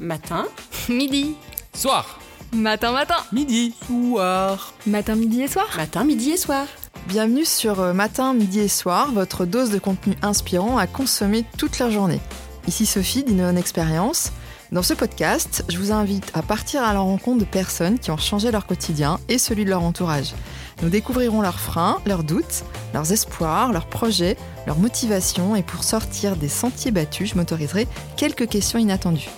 Matin. Midi. Soir. Matin, matin. Midi. Soir. Matin, midi et soir. Matin, midi et soir. Bienvenue sur euh, Matin, Midi et Soir, votre dose de contenu inspirant à consommer toute la journée. Ici Sophie d'Innovation Experience. Dans ce podcast, je vous invite à partir à la rencontre de personnes qui ont changé leur quotidien et celui de leur entourage. Nous découvrirons leurs freins, leurs doutes, leurs espoirs, leurs projets, leurs motivations et pour sortir des sentiers battus, je m'autoriserai quelques questions inattendues.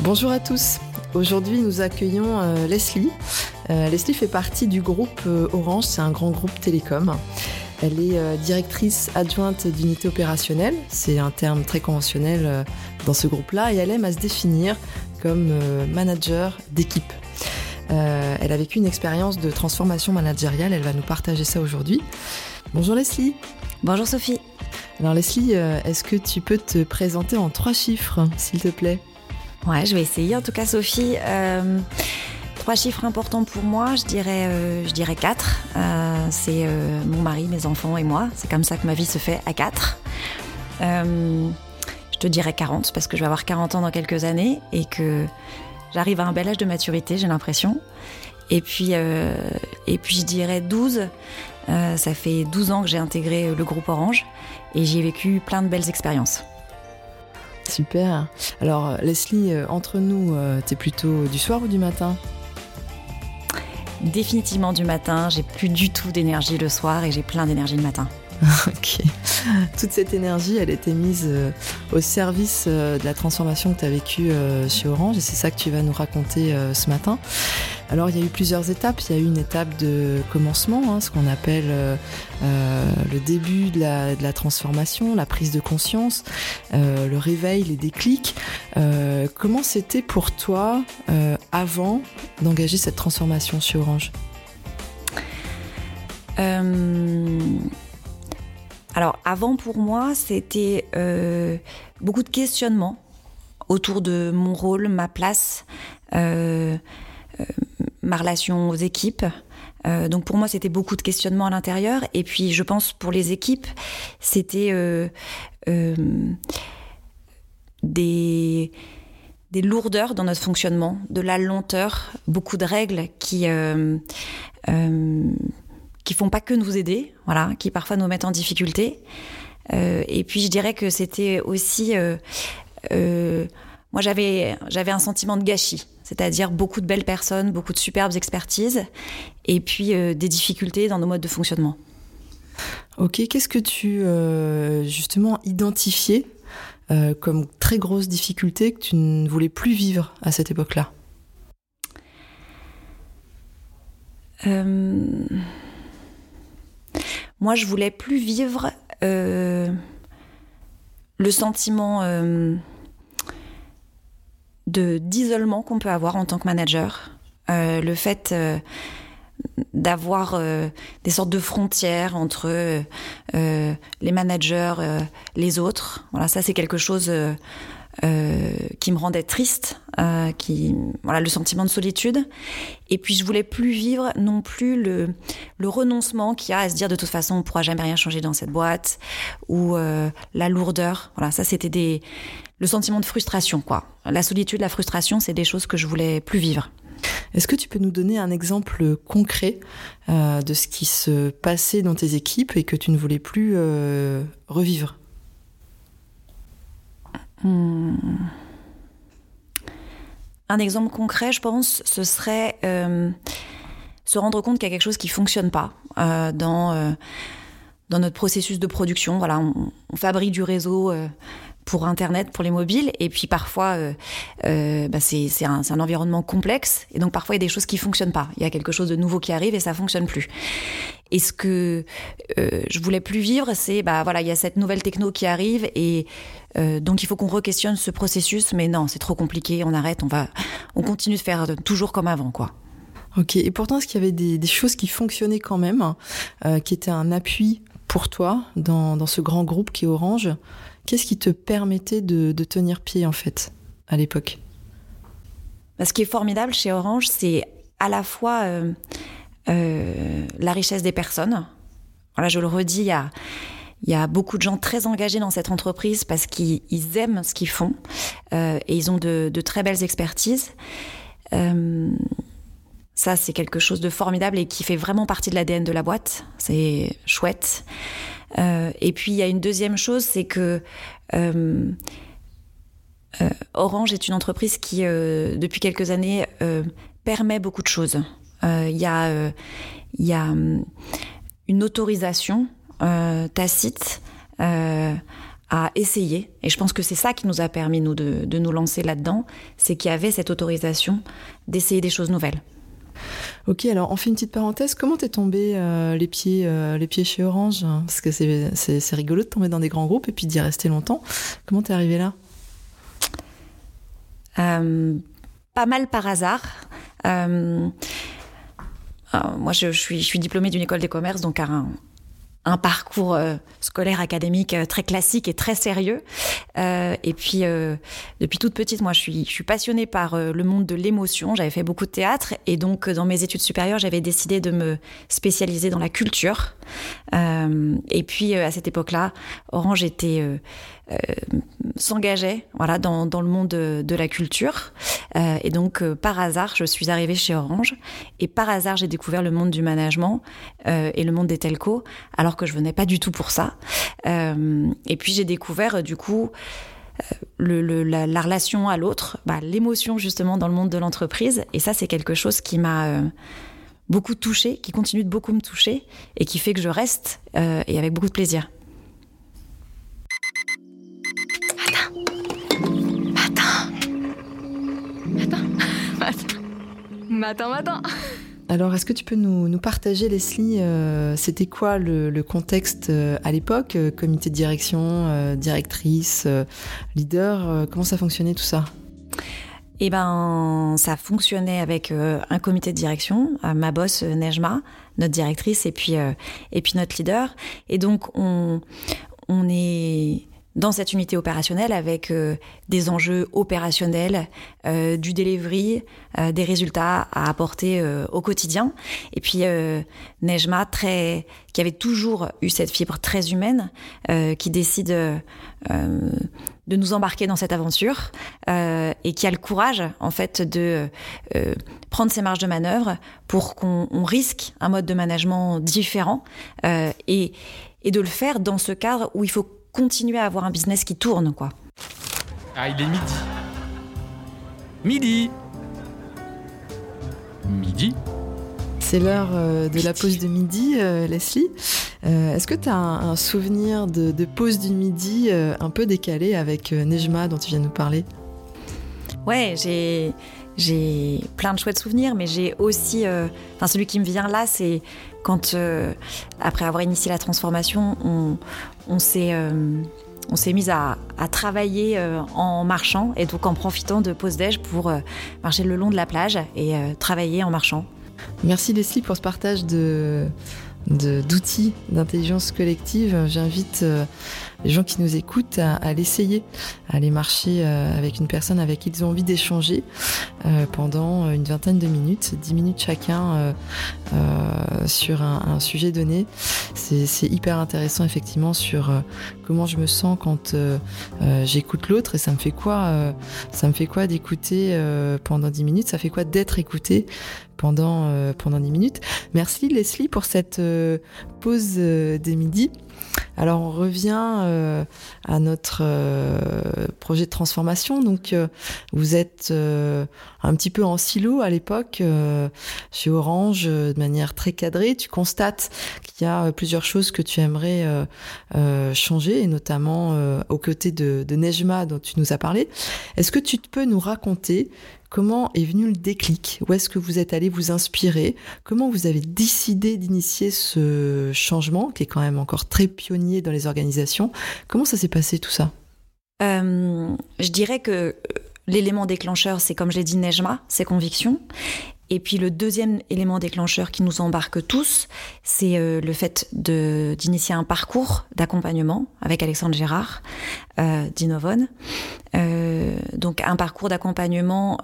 Bonjour à tous. Aujourd'hui, nous accueillons euh, Leslie. Euh, Leslie fait partie du groupe euh, Orange, c'est un grand groupe télécom. Elle est directrice adjointe d'unité opérationnelle, c'est un terme très conventionnel dans ce groupe-là, et elle aime à se définir comme manager d'équipe. Elle a vécu une expérience de transformation managériale, elle va nous partager ça aujourd'hui. Bonjour Leslie. Bonjour Sophie. Alors Leslie, est-ce que tu peux te présenter en trois chiffres, s'il te plaît? Ouais, je vais essayer. En tout cas, Sophie, euh, trois chiffres importants pour moi. Je dirais, euh, quatre. Euh, c'est mon mari, mes enfants et moi. C'est comme ça que ma vie se fait à quatre. Je te dirais 40 parce que je vais avoir 40 ans dans quelques années et que j'arrive à un bel âge de maturité, j'ai l'impression. Et puis, et puis je dirais 12. Euh, ça fait 12 ans que j'ai intégré le groupe Orange et j'y ai vécu plein de belles expériences. Super. Alors Leslie, euh, entre nous, euh, t'es plutôt du soir ou du matin? Définitivement du matin, j'ai plus du tout d'énergie le soir et j'ai plein d'énergie le matin. Ok. Toute cette énergie, elle était mise euh, au service de la transformation que tu as vécue chez Orange et c'est ça que tu vas nous raconter ce matin. Alors, il y a eu plusieurs étapes. Il y a eu une étape de commencement, hein, ce qu'on appelle euh, euh, le début de la, transformation, la prise de conscience, euh, le réveil, les déclics. Comment c'était pour toi avant d'engager cette transformation chez Orange? Alors avant pour moi, c'était beaucoup de questionnements autour de mon rôle, ma place, ma relation aux équipes. Euh, donc pour moi, c'était beaucoup de questionnements à l'intérieur. Et puis, je pense pour les équipes, c'était euh, euh, des des lourdeurs dans notre fonctionnement, de la lenteur, beaucoup de règles qui euh, euh, qui font pas que nous aider, voilà, qui parfois nous mettent en difficulté. Euh, et puis je dirais que c'était aussi, euh, euh, moi j'avais j'avais un sentiment de gâchis, c'est-à-dire beaucoup de belles personnes, beaucoup de superbes expertises, et puis euh, des difficultés dans nos modes de fonctionnement. Ok, qu'est-ce que tu euh, justement identifiais euh, comme très grosse difficulté que tu ne voulais plus vivre à cette époque-là? Moi, je voulais plus vivre le sentiment d'isolement qu'on peut avoir en tant que manager, Euh, le fait euh, d'avoir euh, des sortes de frontières entre les managers, les autres. Voilà, ça c'est quelque chose euh, qui me rendait triste, euh, qui voilà le sentiment de solitude. Et puis je voulais plus vivre non plus le, le renoncement qu'il y a à se dire de toute façon on pourra jamais rien changer dans cette boîte ou euh, la lourdeur. Voilà, ça c'était des le sentiment de frustration quoi. La solitude, la frustration, c'est des choses que je voulais plus vivre. Est-ce que tu peux nous donner un exemple concret euh, de ce qui se passait dans tes équipes et que tu ne voulais plus euh, revivre? Hmm. Un exemple concret, je pense, ce serait euh, se rendre compte qu'il y a quelque chose qui fonctionne pas euh, dans euh, dans notre processus de production. Voilà, on, fabrique du réseau pour Internet, pour les mobiles, et puis parfois, euh, euh, bah, c'est un, environnement complexe, et donc parfois il y a des choses qui fonctionnent pas. Il y a quelque chose de nouveau qui arrive et ça fonctionne plus. Et ce que euh, je voulais plus vivre, c'est bah voilà, il y a cette nouvelle techno qui arrive et euh, donc il faut qu'on re-questionne ce processus. Mais non, c'est trop compliqué, on arrête, on va, on continue de faire toujours comme avant, quoi. Ok, et pourtant, est-ce qu'il y avait des, choses qui fonctionnaient quand même, qui étaient un appui pour toi dans ce grand groupe qui est Orange? Qu'est-ce qui te permettait de, tenir pied en fait à l'époque? Bah, Ce qui est formidable chez Orange, c'est à la fois euh, euh, la richesse des personnes. Voilà, je le redis, il y a, beaucoup de gens très engagés dans cette entreprise parce qu'ils aiment ce qu'ils font et ils ont de, de très belles expertises. Ça, c'est quelque chose de formidable et qui fait vraiment partie de l'ADN de la boîte. C'est chouette. Euh, et puis, il y a une deuxième chose, c'est que euh, euh, Orange est une entreprise qui, depuis quelques années, permet beaucoup de choses. Il y a, a une autorisation tacite à essayer. Et je pense que c'est ça qui nous a permis, nous, de, de nous lancer là-dedans. C'est qu'il y avait cette autorisation d'essayer des choses nouvelles. Ok, alors on fait une petite parenthèse. Comment t'es tombé euh, les, pieds, euh, les pieds chez Orange? Parce que c'est rigolo de tomber dans des grands groupes et puis d'y rester longtemps. Comment t'es arrivé là? Euh, Pas mal par hasard. moi, je, suis, je suis diplômée d'une école de commerce, donc un, un parcours euh, scolaire académique euh, très classique et très sérieux. Euh, et puis depuis toute petite, moi, je suis, je suis passionnée par le monde de l'émotion. J'avais fait beaucoup de théâtre et donc dans mes études supérieures, j'avais décidé de me spécialiser dans la culture. et puis à cette époque-là, Orange était euh, s'engageait voilà dans, dans, le monde de, la culture euh, et donc euh, par hasard je suis arrivée chez Orange et par hasard j'ai découvert le monde du management et le monde des telcos alors que je venais pas du tout pour ça et puis j'ai découvert du coup le, la, la, relation à l'autre, bah, l'émotion justement dans le monde de l'entreprise. Et ça, c'est quelque chose qui m'a beaucoup touchée, qui continue de beaucoup me toucher et qui fait que je reste et avec beaucoup de plaisir. Matin, matin. Alors, est-ce que tu peux nous, partager, Leslie, euh, c'était quoi le, contexte euh, à l'époque euh, Comité de direction, directrice, leader Comment ça fonctionnait tout ça? Eh ben, ça fonctionnait avec un comité de direction, ma boss Nejma, notre directrice, et puis et puis notre leader. Et donc on on est dans cette unité opérationnelle avec euh, des enjeux opérationnels, euh, du delivery, euh, des résultats à apporter au quotidien. Et puis Nejma, très, qui avait toujours eu cette fibre très humaine, qui décide de nous embarquer dans cette aventure et qui a le courage en fait de prendre ses marges de manœuvre pour qu'on risque un mode de management différent et, et de le faire dans ce cadre où il faut continuer à avoir un business qui tourne, quoi. Ah, il est midi. Midi Midi c'est l'heure euh, de la pause de midi, euh, Leslie. Euh, est-ce que tu as un, souvenir de, pause du midi un peu décalé avec Nejma dont tu viens de nous parler? Ouais, j'ai j'ai plein de chouettes souvenirs, mais j'ai aussi, enfin celui qui me vient là, c'est quand après avoir initié la transformation, on, s'est euh, on s'est mis à, travailler euh, en marchant et donc en profitant de pause déj pour euh, marcher le long de la plage et travailler en marchant. Merci Leslie pour ce partage d'outils d'intelligence collective. J'invite les gens qui nous écoutent à, l'essayer, à aller marcher euh, avec une personne avec qui ils ont envie d'échanger euh, pendant une vingtaine de minutes, dix minutes chacun euh, sur un, sujet donné. C'est hyper intéressant effectivement sur comment je me sens quand j'écoute l'autre. Et ça me fait quoi ça me fait quoi d'écouter pendant dix minutes? Ça fait quoi d'être écouté pendant pendant 10 minutes? Merci Leslie pour cette pause des midis. Alors on revient euh, à notre euh, projet de transformation. Donc euh, vous êtes un petit peu en silo à l'époque chez Orange de manière très cadrée. Tu constates qu'il y a plusieurs choses que tu aimerais changer et notamment aux côtés de, de Nejma dont tu nous as parlé. Est-ce que tu peux nous raconter Comment est venu le déclic? Où est-ce que vous êtes allé vous inspirer? Comment vous avez décidé d'initier ce changement qui est quand même encore très pionnier dans les organisations? Comment ça s'est passé tout ça? Euh, Je dirais que euh, l'élément déclencheur, c'est comme je l'ai dit, Nejma, ses convictions. Et puis le deuxième élément déclencheur qui nous embarque tous, c'est euh, le fait d'initier un parcours d'accompagnement avec Alexandre Gérard euh. Euh, donc un parcours d'accompagnement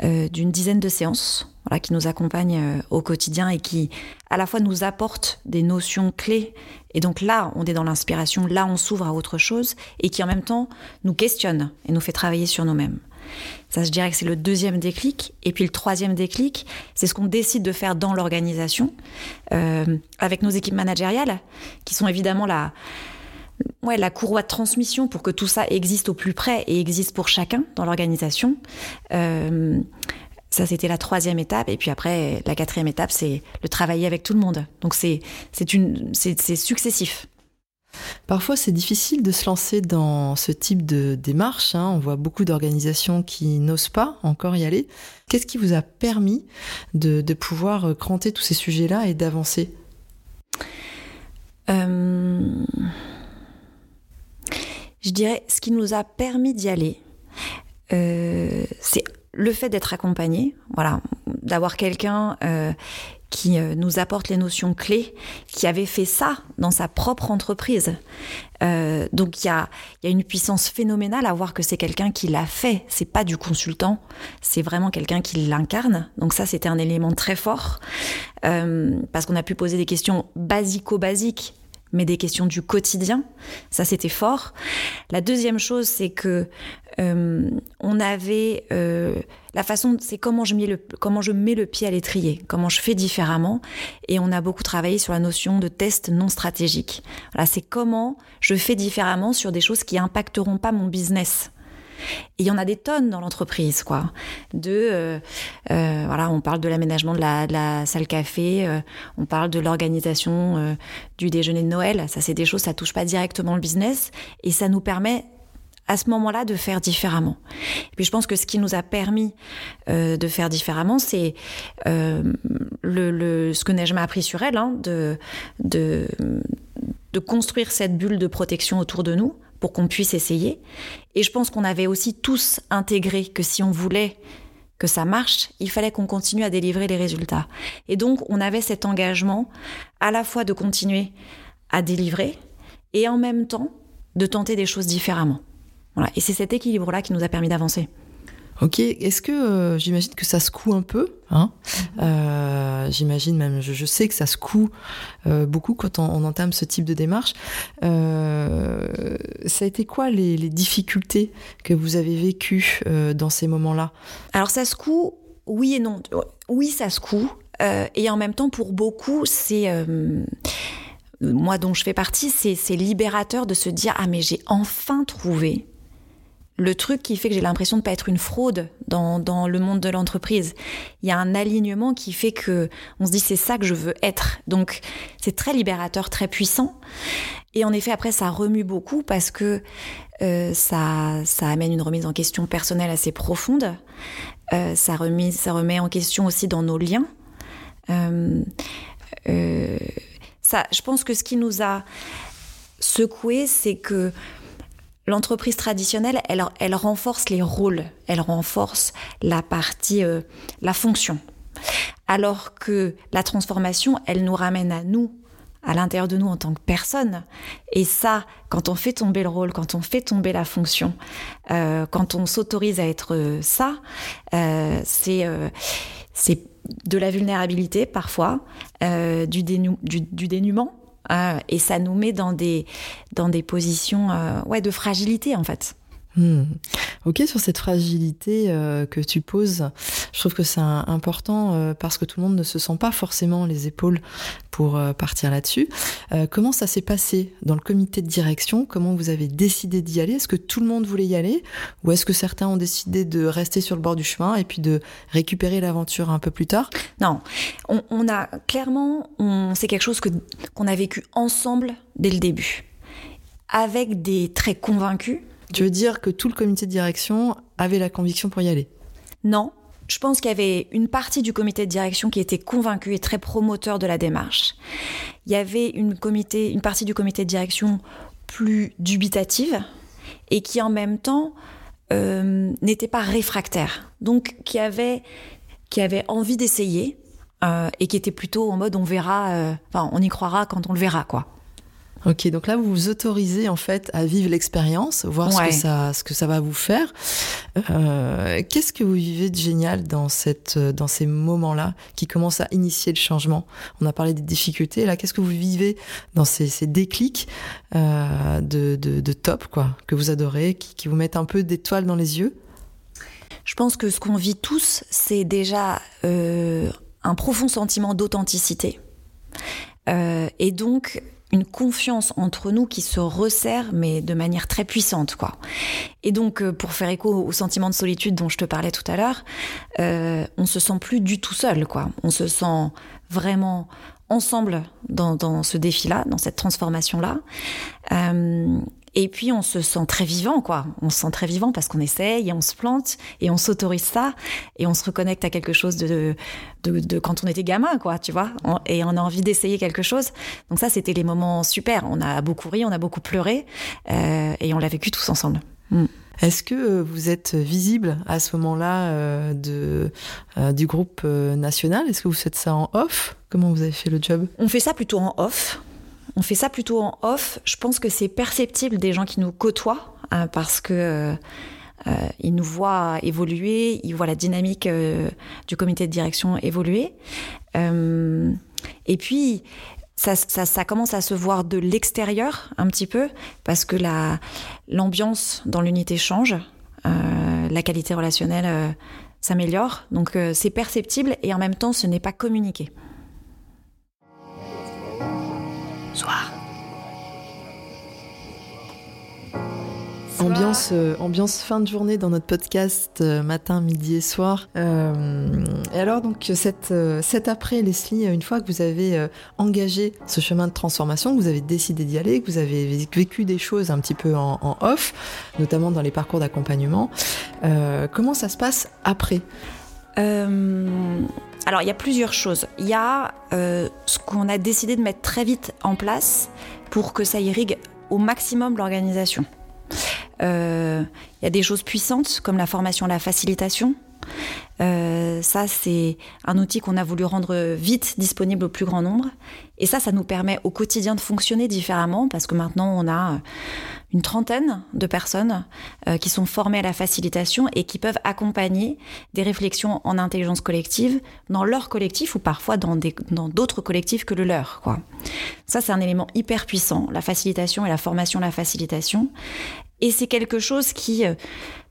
d'une dizaine de séances qui nous accompagnent au quotidien et qui à la fois nous apportent des notions clés. Et donc là, on est dans l'inspiration, là, on s'ouvre à autre chose et qui en même temps nous questionne et nous fait travailler sur nous-mêmes. Ça, je dirais que c'est le deuxième déclic. Et puis le troisième déclic, c'est ce qu'on décide de faire dans l'organisation, euh, avec nos équipes managériales, qui sont évidemment la, ouais, la courroie de transmission pour que tout ça existe au plus près et existe pour chacun dans l'organisation. Euh, ça, c'était la troisième étape. Et puis après, la quatrième étape, c'est le travailler avec tout le monde. Donc c'est successif. Parfois, c'est difficile de se lancer dans ce type de démarche. Hein. On voit beaucoup d'organisations qui n'osent pas encore y aller. Qu'est-ce qui vous a permis de, pouvoir cranter tous ces sujets-là et d'avancer? Euh, Je dirais, ce qui nous a permis d'y aller, euh, c'est le fait d'être accompagné, voilà, d'avoir quelqu'un euh, qui euh, nous apporte les notions clés, qui avait fait ça dans sa propre entreprise. Euh, donc il y a, une puissance phénoménale à voir que c'est quelqu'un qui l'a fait. C'est pas du consultant, c'est vraiment quelqu'un qui l'incarne. Donc ça, c'était un élément très fort euh, parce qu'on a pu poser des questions basico-basiques mais des questions du quotidien. Ça, c'était fort. La deuxième chose, c'est que euh, on avait euh, la façon, c'est comment je mets le comment je mets le pied à l'étrier, comment je fais différemment, et on a beaucoup travaillé sur la notion de test non stratégique. Voilà, c'est comment je fais différemment sur des choses qui impacteront pas mon business. Et il y en a des tonnes dans l'entreprise, quoi. De, euh, voilà, on parle de l'aménagement de la, salle café, on parle de l'organisation du déjeuner de Noël. Ça, c'est des choses, ça touche pas directement le business, et ça nous permet à ce moment-là de faire différemment. Et puis je pense que ce qui nous a permis euh, de faire différemment, c'est euh, le, ce que Nejma a appris sur elle, hein, de, de, de construire cette bulle de protection autour de nous pour qu'on puisse essayer. Et je pense qu'on avait aussi tous intégré que si on voulait que ça marche, il fallait qu'on continue à délivrer les résultats. Et donc, on avait cet engagement à la fois de continuer à délivrer et en même temps de tenter des choses différemment. Voilà. Et c'est cet équilibre-là qui nous a permis d'avancer. Ok, est-ce que euh, j'imagine que ça secoue un peu hein? Euh, J'imagine même, je, sais que ça secoue euh, beaucoup quand on, entame ce type de démarche. Ça a été quoi les, les, difficultés que vous avez vécues dans ces moments-là? Alors ça secoue, oui et non. Oui, ça secoue, et en même temps, pour beaucoup, c'est moi dont je fais partie, c'est libérateur de se dire ah mais j'ai enfin trouvé le truc qui fait que j'ai l'impression de pas être une fraude dans, le monde de l'entreprise. Il y a un alignement qui fait que on se dit c'est ça que je veux être. Donc c'est très libérateur, très puissant. Et en effet après ça remue beaucoup parce que euh, ça ça amène une remise en question personnelle assez profonde. Euh, ça ça remet en question aussi dans nos liens. Euh ça, je pense que ce qui nous a secoué, c'est que L'entreprise traditionnelle, elle, renforce les rôles, elle renforce la partie, euh, la fonction. Alors que la transformation, elle nous ramène à nous, à l'intérieur de nous en tant que personne. Et ça, quand on fait tomber le rôle, quand on fait tomber la fonction, euh, quand on s'autorise à être euh, ça, c'est de la vulnérabilité parfois, du, du, dénuement, et ça nous met dans des, dans des positions euh, ouais, de fragilité, en fait. Hmm. Ok, sur cette fragilité euh, que tu poses, je trouve que c'est important euh, parce que tout le monde ne se sent pas forcément les épaules pour euh, partir là-dessus. Euh, comment ça s'est passé dans le comité de direction? Comment vous avez décidé d'y aller? Est-ce que tout le monde voulait y aller? Ou est-ce que certains ont décidé de rester sur le bord du chemin et puis de récupérer l'aventure un peu plus tard? Non, on, on, a clairement, c'est quelque chose qu'on a vécu ensemble dès le début, avec des traits convaincus tu veux dire que tout le comité de direction avait la conviction pour y aller? Non. Je pense qu'il y avait une partie du comité de direction qui était convaincue et très promoteur de la démarche. Il y avait une, partie du comité de direction plus dubitative et qui en même temps euh, n'était pas réfractaire. Donc qui avait, qui avait envie d'essayer euh, et qui était plutôt en mode on verra, euh, enfin on y croira quand on le verra quoi. Ok, donc là vous vous autorisez en fait à vivre l'expérience, voir ouais. ce que ça ce que ça va vous faire. Euh, qu'est-ce que vous vivez de génial dans, cette, dans ces moments-là qui commencent à initier le changement? On a parlé des difficultés. Là, qu'est-ce que vous vivez dans ces, ces déclics euh, de, de, de, top, quoi, que vous adorez, qui, qui vous mettent un peu d'étoiles dans les yeux? Je pense que ce qu'on vit tous, c'est déjà euh, un profond sentiment d'authenticité. Et donc, une confiance entre nous qui se resserre, mais de manière très puissante, quoi. Et donc, euh, pour faire écho au sentiment de solitude dont je te parlais tout à l'heure, euh, on se sent plus du tout seul, quoi. On se sent vraiment ensemble dans, dans ce défi-là, dans cette transformation-là. Euh, et puis on se sent très vivant, quoi. On se sent très vivant parce qu'on essaye et on se plante et on s'autorise ça et on se reconnecte à quelque chose de, de, de quand on était gamin, quoi, tu vois. Et on a envie d'essayer quelque chose. Donc ça, c'était les moments super. On a beaucoup ri, on a beaucoup pleuré euh, et on l'a vécu tous ensemble. Mm. Est-ce que vous êtes visible à ce moment-là euh, de, euh, du groupe euh, national? Est-ce que vous faites ça en off? Comment vous avez fait le job? On fait ça plutôt en off. On fait ça plutôt en off. Je pense que c'est perceptible des gens qui nous côtoient hein, parce que euh, euh, ils nous voient évoluer, ils voient la dynamique euh, du comité de direction évoluer. et puis ça, ça, ça, commence à se voir de l'extérieur un petit peu parce que la l'ambiance dans l'unité change, la qualité relationnelle s'améliore. Donc c'est perceptible et en même temps ce n'est pas communiqué. Ambiance, euh, ambiance fin de journée dans notre podcast euh, matin, midi et soir. Euh, et alors donc cette, cet après Leslie, une fois que vous avez engagé ce chemin de transformation, que vous avez décidé d'y aller, que vous avez vécu des choses un petit peu en, en off, notamment dans les parcours d'accompagnement, comment ça se passe après? Alors, il y a plusieurs choses. Il y a euh, ce qu'on a décidé de mettre très vite en place pour que ça irrigue au maximum l'organisation. Euh, il y a des choses puissantes comme la formation, la facilitation. Euh, ça, c'est un outil qu'on a voulu rendre vite disponible au plus grand nombre. Et ça, ça nous permet au quotidien de fonctionner différemment parce que maintenant, on a une trentaine de personnes euh, qui sont formées à la facilitation et qui peuvent accompagner des réflexions en intelligence collective dans leur collectif ou parfois dans d'autres collectifs que le leur. Ça, c'est un élément hyper puissant, la facilitation et la formation, la facilitation. Et c'est quelque chose qui euh,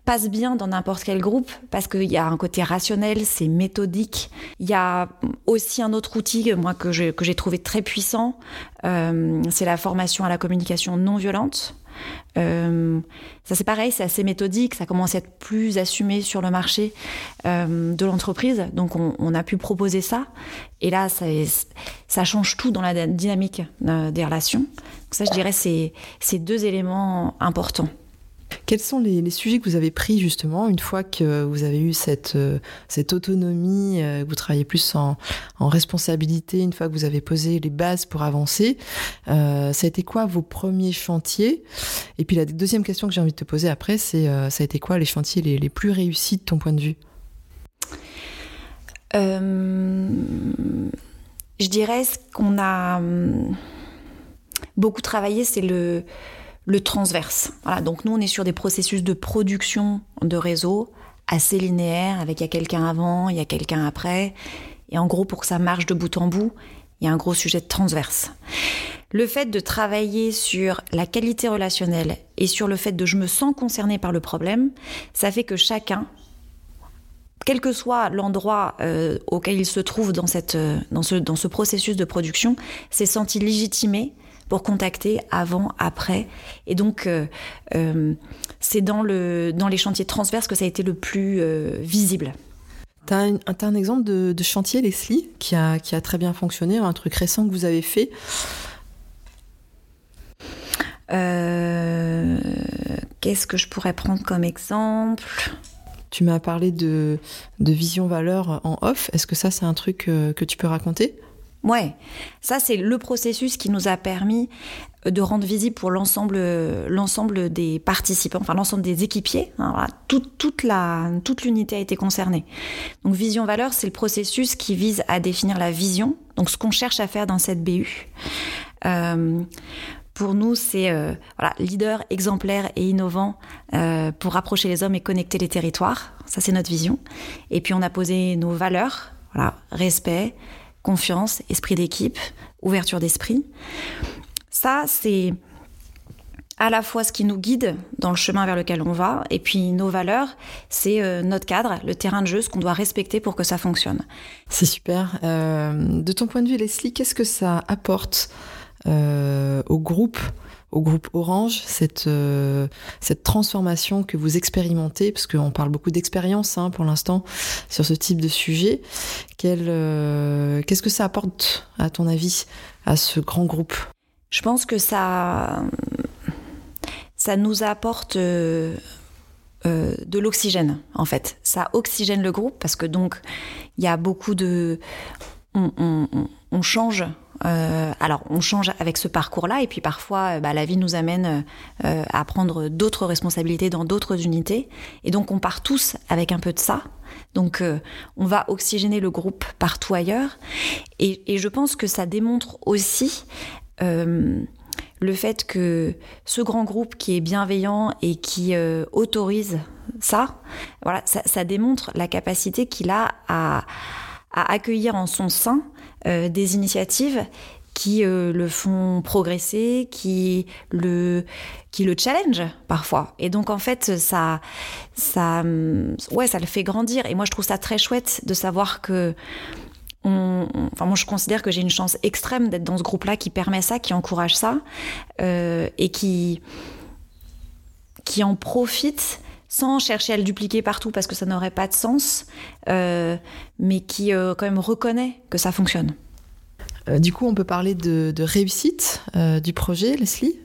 passe bien dans n'importe quel groupe parce qu'il y a un côté rationnel, c'est méthodique. Il y a aussi un autre outil moi que j'ai trouvé très puissant, euh, c'est la formation à la communication non violente. Euh, ça c'est pareil, c'est assez méthodique, ça commence à être plus assumé sur le marché euh, de l'entreprise, donc on, a pu proposer ça. Et là, ça, ça change tout dans la dynamique euh, des relations. Donc ça, je dirais, c'est ces deux éléments importants. Quels sont les, sujets que vous avez pris justement une fois que vous avez eu cette, euh, autonomie, euh, que vous travaillez plus en, responsabilité, une fois que vous avez posé les bases pour avancer euh, Ça a été quoi vos premiers chantiers? Et puis la deuxième question que j'ai envie de te poser après, c'est ça a été quoi les chantiers les, plus réussis de ton point de vue? Je dirais ce qu'on a hum, beaucoup travaillé, c'est le le transverse. Voilà, donc nous, on est sur des processus de production de réseau assez linéaires, avec il y a quelqu'un avant, il y a quelqu'un après. Et en gros, pour que ça marche de bout en bout, il y a un gros sujet de transverse. Le fait de travailler sur la qualité relationnelle et sur le fait de je me sens concerné par le problème, ça fait que chacun, quel que soit l'endroit euh, auquel il se trouve dans, cette, dans, ce, dans ce processus de production, s'est senti légitimé pour contacter avant, après. Et donc, euh, euh, c'est dans, le, dans les chantiers transverses que ça a été le plus euh, visible. Tu as, as, un exemple de, de, chantier, Leslie, qui a, qui a très bien fonctionné, un truc récent que vous avez fait? Qu'est-ce que je pourrais prendre comme exemple? Tu m'as parlé de, de vision valeur en off. Est-ce que ça, c'est un truc que tu peux raconter? Ouais, ça c'est le processus qui nous a permis de rendre visible pour l'ensemble l'ensemble des participants, enfin l'ensemble des équipiers. Hein, toute la toute l'unité a été concernée. Donc vision valeur, c'est le processus qui vise à définir la vision, donc ce qu'on cherche à faire dans cette BU. Euh, pour nous, c'est euh, voilà, leader exemplaire et innovant euh, pour rapprocher les hommes et connecter les territoires. Ça, c'est notre vision. Et puis, on a posé nos valeurs voilà, respect, confiance, esprit d'équipe, ouverture d'esprit. Ça, c'est à la fois ce qui nous guide dans le chemin vers lequel on va, et puis nos valeurs, c'est euh, notre cadre, le terrain de jeu, ce qu'on doit respecter pour que ça fonctionne. C'est super. Euh, de ton point de vue, Leslie, qu'est-ce que ça apporte euh, au groupe au groupe Orange, cette, euh, cette transformation que vous expérimentez, parce qu'on parle beaucoup d'expérience hein, pour l'instant sur ce type de sujet. Euh, Qu'est-ce que ça apporte, à ton avis, à ce grand groupe? Je pense que ça, ça nous apporte euh, de l'oxygène, en fait. Ça oxygène le groupe, parce que donc, il y a beaucoup de... on change euh, alors, on change avec ce parcours-là, et puis parfois, euh, bah, la vie nous amène euh, à prendre d'autres responsabilités dans d'autres unités, et donc on part tous avec un peu de ça. Donc, on va oxygéner le groupe partout ailleurs, et, je pense que ça démontre aussi le fait que ce grand groupe qui est bienveillant et qui autorise ça, voilà, ça, ça, démontre la capacité qu'il a à, à accueillir en son sein euh, des initiatives qui euh, le font progresser, qui le, qui le challenge parfois. Et donc en fait, ça, ça, ouais, ça le fait grandir. Et moi, je trouve ça très chouette de savoir que enfin moi je considère que j'ai une chance extrême d'être dans ce groupe-là qui permet ça, qui encourage ça euh, et qui qui en profite sans chercher à le dupliquer partout parce que ça n'aurait pas de sens, euh, mais qui euh, quand même reconnaît que ça fonctionne. Euh, du coup, on peut parler de, de réussite du projet, Leslie?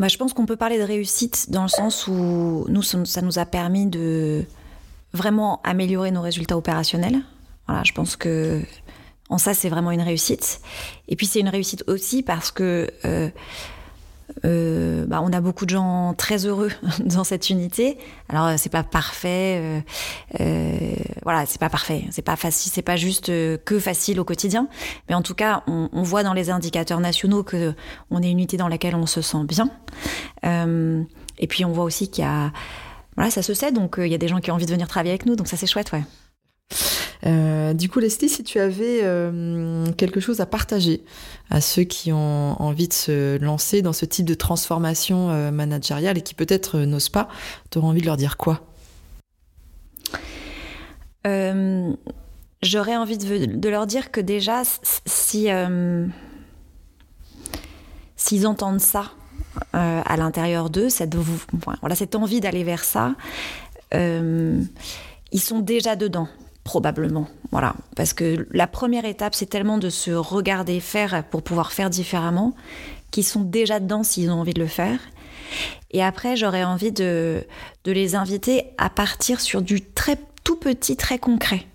Bah, Je pense qu'on peut parler de réussite dans le sens où nous, ça nous a permis de vraiment améliorer nos résultats opérationnels. Voilà, je pense que en ça, c'est vraiment une réussite. Et puis, c'est une réussite aussi parce que euh, euh, bah, on a beaucoup de gens très heureux dans cette unité. Alors c'est pas parfait, euh, euh, voilà, c'est pas parfait, c'est pas facile, c'est pas juste euh, que facile au quotidien. Mais en tout cas, on, on, voit dans les indicateurs nationaux que on est une unité dans laquelle on se sent bien. Euh, et puis on voit aussi qu'il y a, voilà, ça se sait, donc euh, il y a des gens qui ont envie de venir travailler avec nous, donc ça c'est chouette, ouais. Euh, du coup, Leslie, si tu avais euh, quelque chose à partager à ceux qui ont envie de se lancer dans ce type de transformation euh, managériale et qui peut-être n'osent pas, tu aurais envie de leur dire quoi? J'aurais envie de, leur dire que déjà, si s'ils entendent ça à l'intérieur d'eux, cette envie d'aller vers ça, ils sont déjà dedans probablement. Voilà, parce que la première étape, c'est tellement de se regarder faire pour pouvoir faire différemment, qu'ils sont déjà dedans s'ils ont envie de le faire. Et après, j'aurais envie de, de les inviter à partir sur du très tout petit, très concret.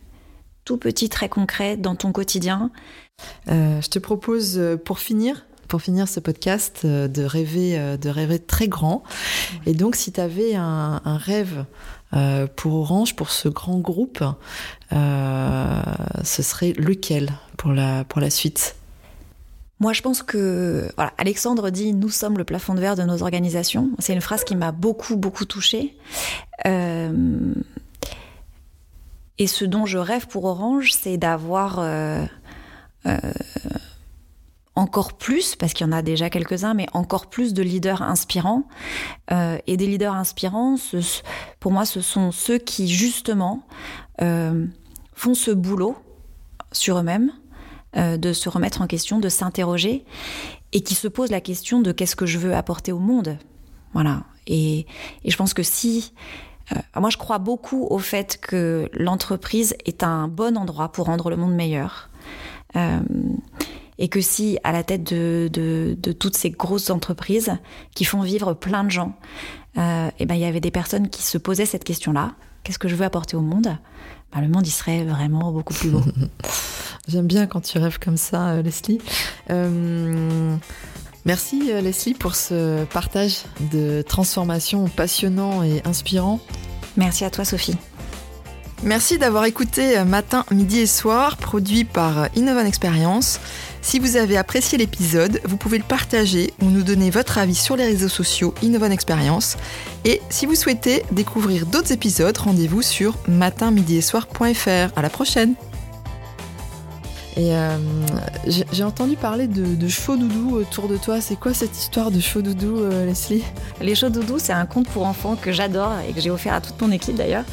Tout petit, très concret dans ton quotidien. Euh, je te propose, pour finir, pour finir ce podcast, de rêver, de rêver très grand. Et donc, si tu avais un, un rêve euh, pour Orange, pour ce grand groupe, euh, ce serait lequel pour la, pour la suite? Moi, je pense que voilà, Alexandre dit nous sommes le plafond de verre de nos organisations. C'est une phrase qui m'a beaucoup beaucoup touchée. Euh, et ce dont je rêve pour Orange, c'est d'avoir encore plus, parce qu'il y en a déjà quelques-uns, mais encore plus de leaders inspirants. Euh, et des leaders inspirants, pour moi, ce sont ceux qui, justement, euh, font ce boulot sur eux-mêmes, euh, de se remettre en question, de s'interroger, et qui se posent la question de qu'est-ce que je veux apporter au monde. Voilà. Et, et je pense que si... Moi, je crois beaucoup au fait que l'entreprise est un bon endroit pour rendre le monde meilleur. Et que si à la tête de, de, de, toutes ces grosses entreprises qui font vivre plein de gens, euh, et ben il y avait des personnes qui se posaient cette question-là qu'est-ce que je veux apporter au monde? Ben, Le monde il serait vraiment beaucoup plus beau. J'aime bien quand tu rêves comme ça, euh, Leslie. Euh, merci Leslie pour ce partage de transformation passionnant et inspirant. Merci à toi Sophie. Merci d'avoir écouté Matin, Midi et Soir, produit par Innovan Experience. Si vous avez apprécié l'épisode, vous pouvez le partager ou nous donner votre avis sur les réseaux sociaux Innovan Experience. Et si vous souhaitez découvrir d'autres épisodes, rendez-vous sur matinmidiesoir.fr. À la prochaine! Et euh, j'ai entendu parler de, de chauds doudou autour de toi. C'est quoi cette histoire de chauds doudou, euh, Leslie? Les chauds doudou, c'est un conte pour enfants que j'adore et que j'ai offert à toute mon équipe d'ailleurs.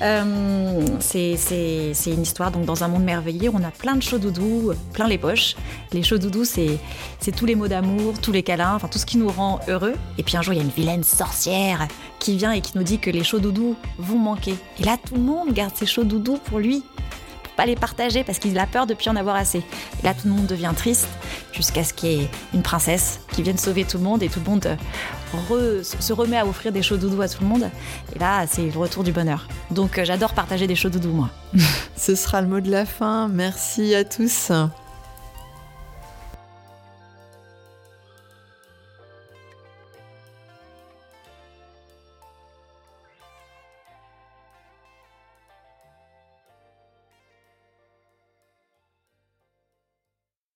Euh, c'est une histoire donc dans un monde merveilleux. On a plein de chauds doudou, plein les poches. Les chauds doudou, c'est tous les mots d'amour, tous les câlins, enfin tout ce qui nous rend heureux. Et puis un jour, il y a une vilaine sorcière qui vient et qui nous dit que les chauds doudou vont manquer. Et là, tout le monde garde ses chauds doudou pour lui pas les partager parce qu'il a peur de plus en avoir assez. Et là, tout le monde devient triste jusqu'à ce qu'il y ait une princesse qui vienne sauver tout le monde et tout le monde euh, se remet à offrir des chauds doudous à tout le monde. Et là, c'est le retour du bonheur. Donc, euh, j'adore partager des chauds doudous, moi. Ce sera le mot de la fin. Merci à tous.